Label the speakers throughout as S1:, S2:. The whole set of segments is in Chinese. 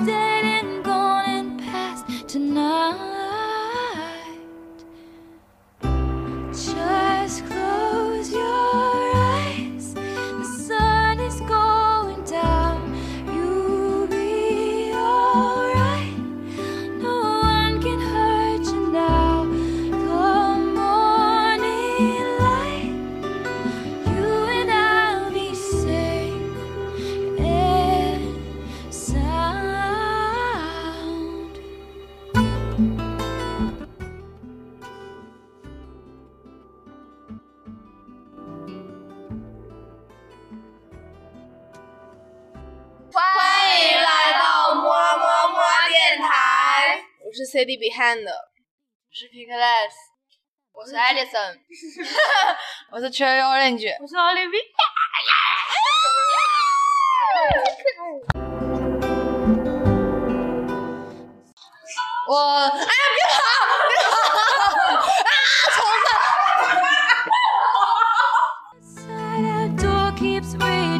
S1: stay. Sadie Behind，
S2: 我是 Pink Glass，
S1: 我是 Alison，我是
S2: Cherry Orange，
S1: 我是 Olivia。
S2: 我哎呀，别跑，别跑！啊，虫子！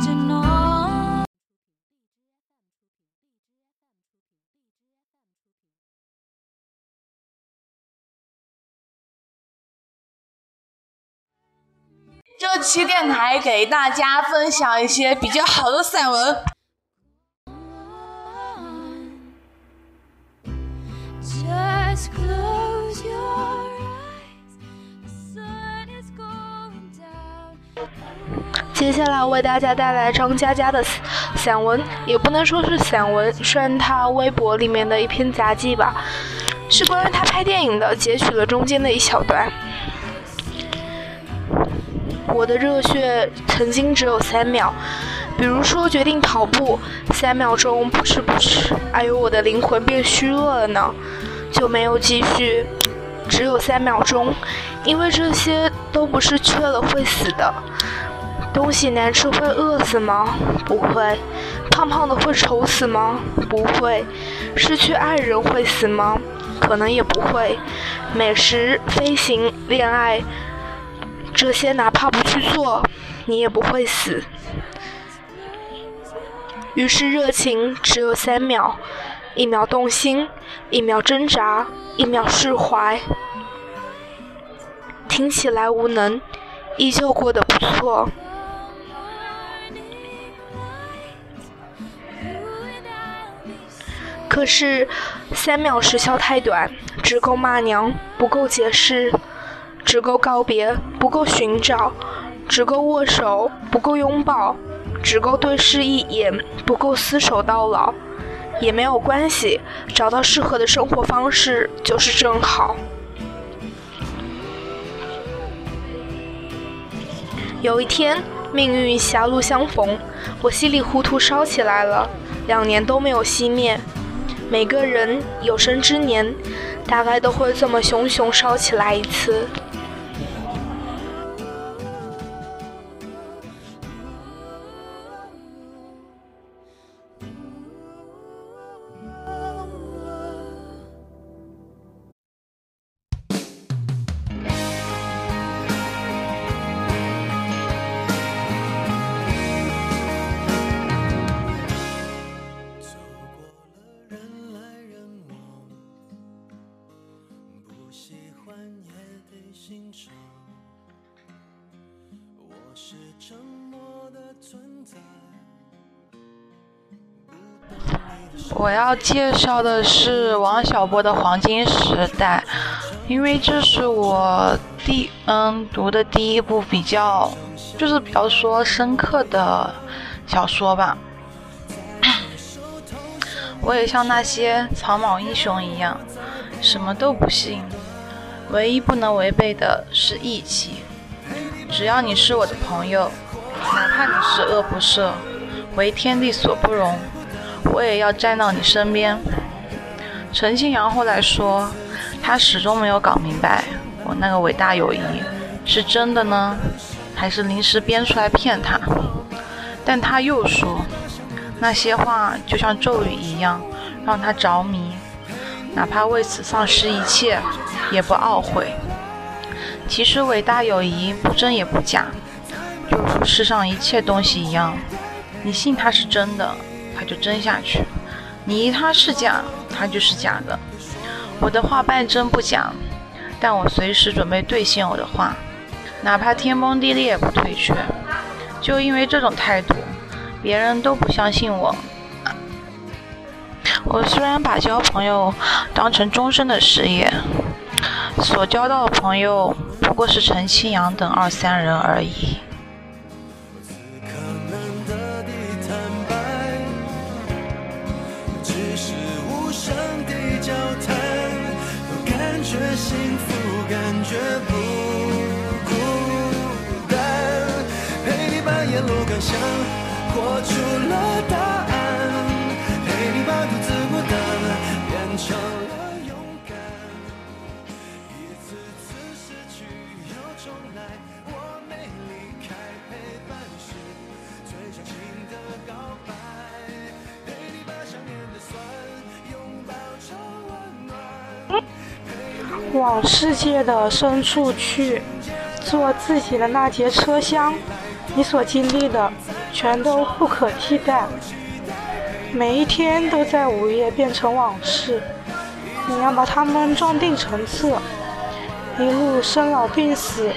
S2: 这期电台给大家分享一些比较好的散文。
S3: Just close your eyes. The sun is going down.
S4: 接下来为大家带来张嘉佳的散散文，也不能说是散文，算他微博里面的一篇杂记吧，是关于他拍电影的，截取了中间的一小段。我的热血曾经只有三秒，比如说决定跑步，三秒钟不吃不吃，哎呦我的灵魂变虚弱了呢，就没有继续，只有三秒钟，因为这些都不是缺了会死的。东西难吃会饿死吗？不会。胖胖的会丑死吗？不会。失去爱人会死吗？可能也不会。美食、飞行、恋爱，这些哪怕不去做，你也不会死。于是热情只有三秒，一秒动心，一秒挣扎，一秒释怀。听起来无能，依旧过得不错。可是三秒时效太短，只够骂娘，不够解释；只够告别，不够寻找；只够握手，不够拥抱；只够对视一眼，不够厮守到老。也没有关系，找到适合的生活方式就是正好。有一天，命运狭路相逢，我稀里糊涂烧起来了，两年都没有熄灭。每个人有生之年，大概都会这么熊熊烧起来一次。
S5: 我
S6: 要介绍的是王小波的《黄金时代》，因为这是我第嗯读的第一部比较就是比较说深刻的小说吧。我也像那些草莽英雄一样，什么都不信，唯一不能违背的是义气。只要你是我的朋友，哪怕你十恶不赦，为天地所不容，我也要站到你身边。陈庆阳后来说，他始终没有搞明白，我那个伟大友谊是真的呢，还是临时编出来骗他。但他又说，那些话就像咒语一样，让他着迷，哪怕为此丧失一切，也不懊悔。其实伟大友谊不真也不假，就如世上一切东西一样，你信它是真的，他就真下去；你疑它是假，他就是假的。我的话半真不假，但我随时准备兑现我的话，哪怕天崩地裂也不退却。就因为这种态度，别人都不相信我。我虽然把交朋友当成终身的事业，所交到的朋友不过是陈清扬等二三人而已。
S5: 幸福，感觉不孤单。陪你把沿路感想活出了答案，
S7: 往世界的深处去，坐自己的那节车厢，你所经历的全都不可替代。每一天都在午夜变成往事，你要把它们装订成册，一路生老病死。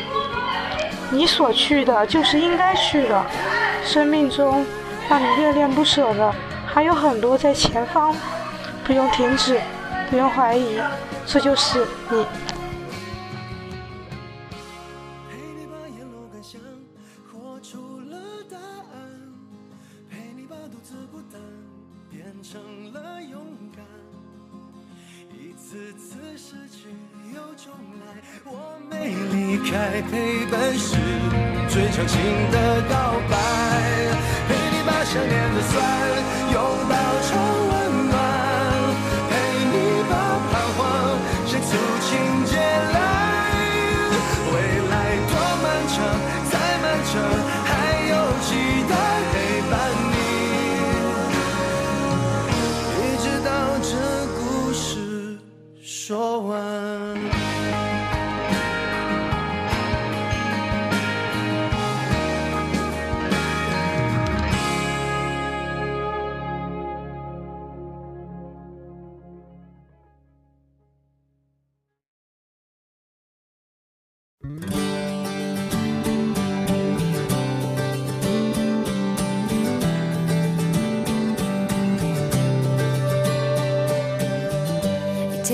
S7: 你所去的就是应该去的，生命中让你恋恋不舍的还有很多在前方，不用停止，不用怀疑，这就是你。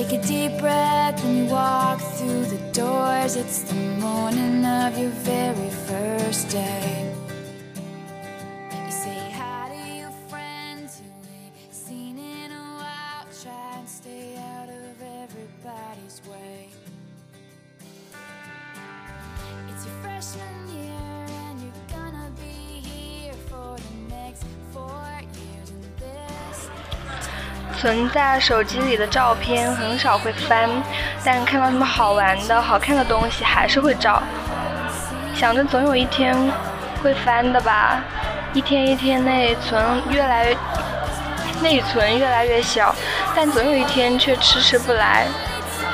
S3: Take a deep breath when you walk through the doors. It's the morning of your very first day.
S1: 存在手机里的照片很少会翻，但看到什么好玩的、好看的东西还是会照。想着总有一天会翻的吧，一天一天内存越来内存越来越小，但总有一天却迟迟不来。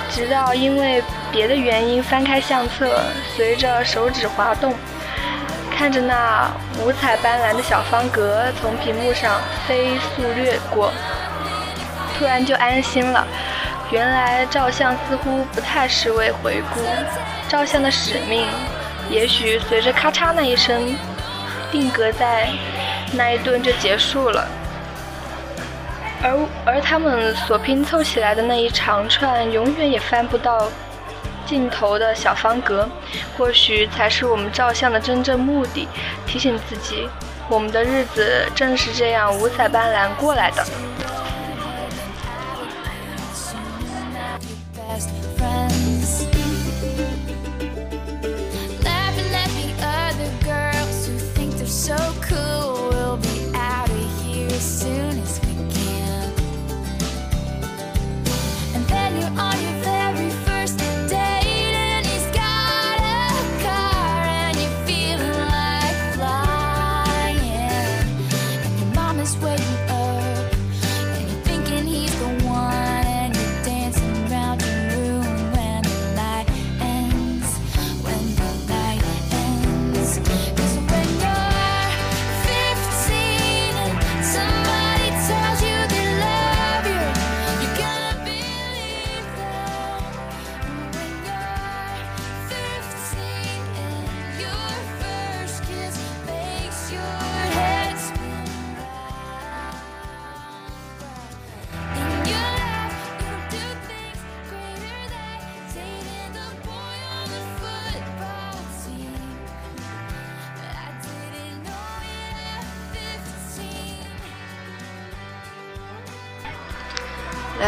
S1: 直到因为别的原因翻开相册，随着手指滑动，看着那五彩斑斓的小方格从屏幕上飞速掠过。突然就安心了。原来照相似乎不太是为回顾，照相的使命，也许随着咔嚓那一声，定格在那一顿就结束了。而而他们所拼凑起来的那一长串，永远也翻不到尽头的小方格，或许才是我们照相的真正目的。提醒自己，我们的日子正是这样五彩斑斓过来的。
S3: you are.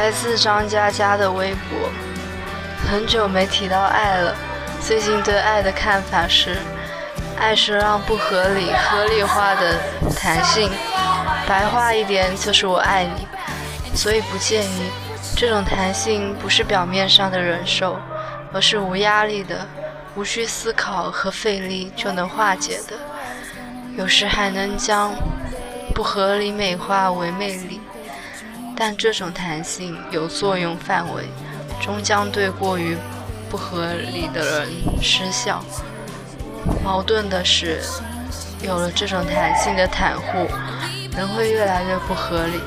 S8: 来自张嘉佳的微博，很久没提到爱了。最近对爱的看法是，爱是让不合理合理化的弹性，白话一点就是我爱你。所以不介意，这种弹性不是表面上的忍受，而是无压力的，无需思考和费力就能化解的，有时还能将不合理美化为魅力。但这种弹性有作用范围，终将对过于不合理的人失效。矛盾的是，有了这种弹性的袒护，人会越来越不合理。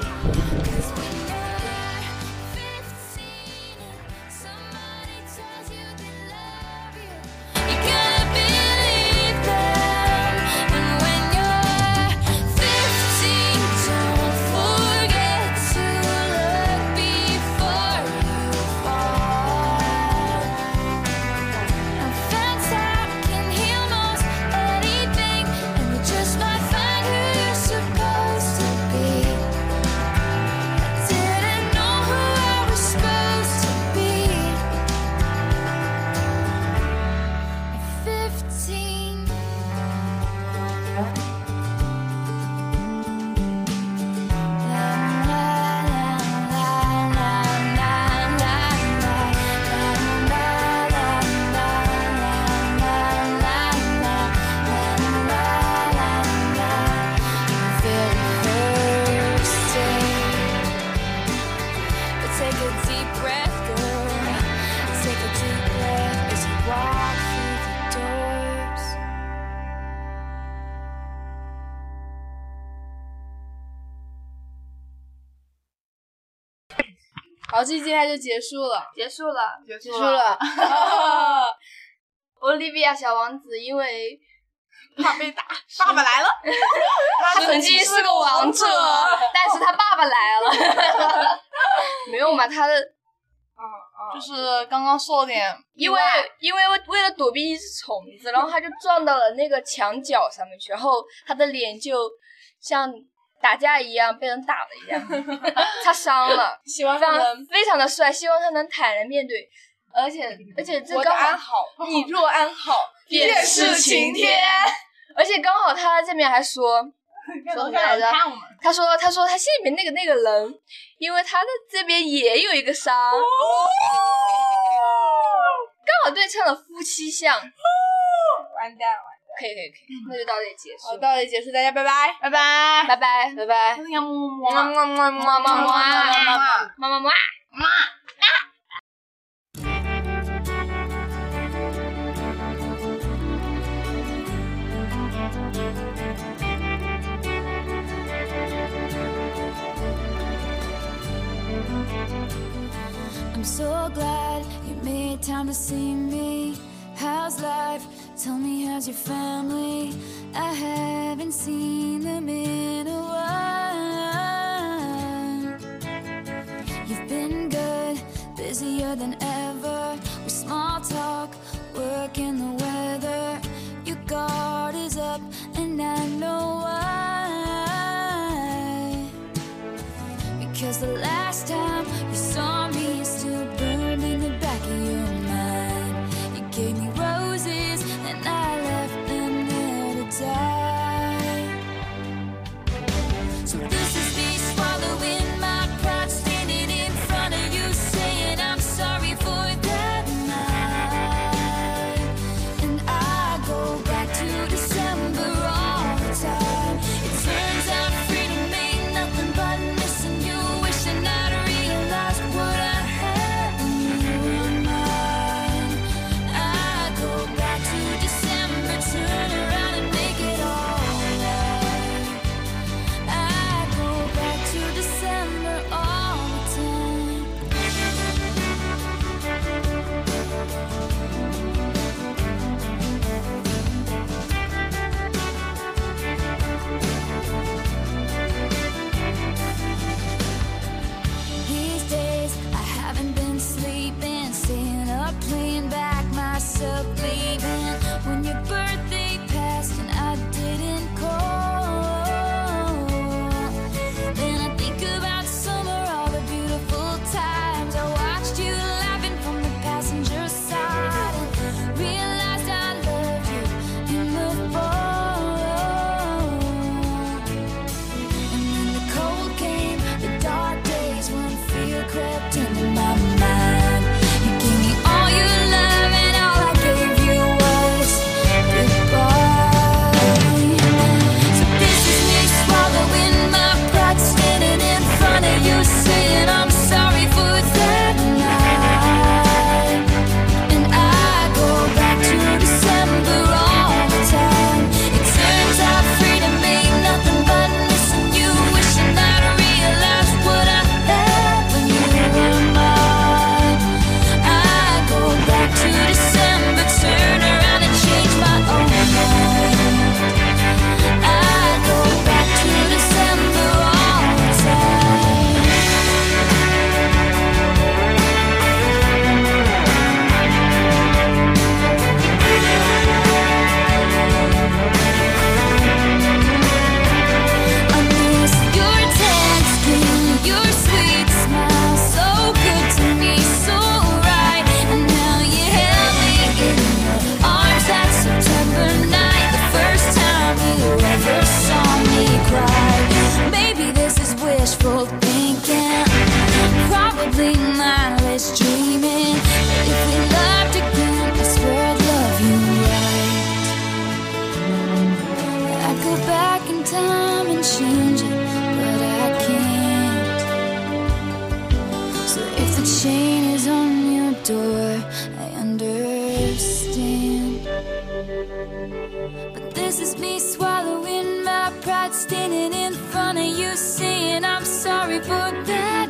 S8: Yeah.
S1: 好，这期接下来就结束了，
S2: 结束了，
S1: 结束了。欧利比亚小王子因为
S2: 怕被打，爸爸来了。
S1: 他曾经是个王者，但是他爸爸来了。没有嘛，他的，
S2: 啊啊，
S9: 就是刚刚说了点，
S1: 因为因为为了躲避一只虫子，然后他就撞到了那个墙角上面去，然后他的脸就像。打架一样被人打了一样，他伤了，
S2: 希望
S1: 非常
S2: 他能
S1: 非常的帅，希望他能坦然面对，而且而且这刚
S2: 安好，你若安好，
S1: 便是晴天，而且刚好他这边还说 说什么来着？他说他说他心里面那个那个人，因为他的这边也有一个伤，刚好对称了夫妻相，
S2: 完蛋了，
S1: 可以可以可以，那就到这里结
S2: 好，
S1: 束，
S2: 到这里结束，大家拜拜，
S9: 拜拜。
S1: 拜拜拜拜，
S2: 么么
S1: 么么么么么么么么么么。
S3: I'm so glad you made time to see me. How's life? Tell me, how's your family? I haven't seen them in a while. You've been good, busier than ever. With small talk, work and the chain is on your door, I understand. But this is me swallowing my pride, standing in front of you, saying I'm sorry for that.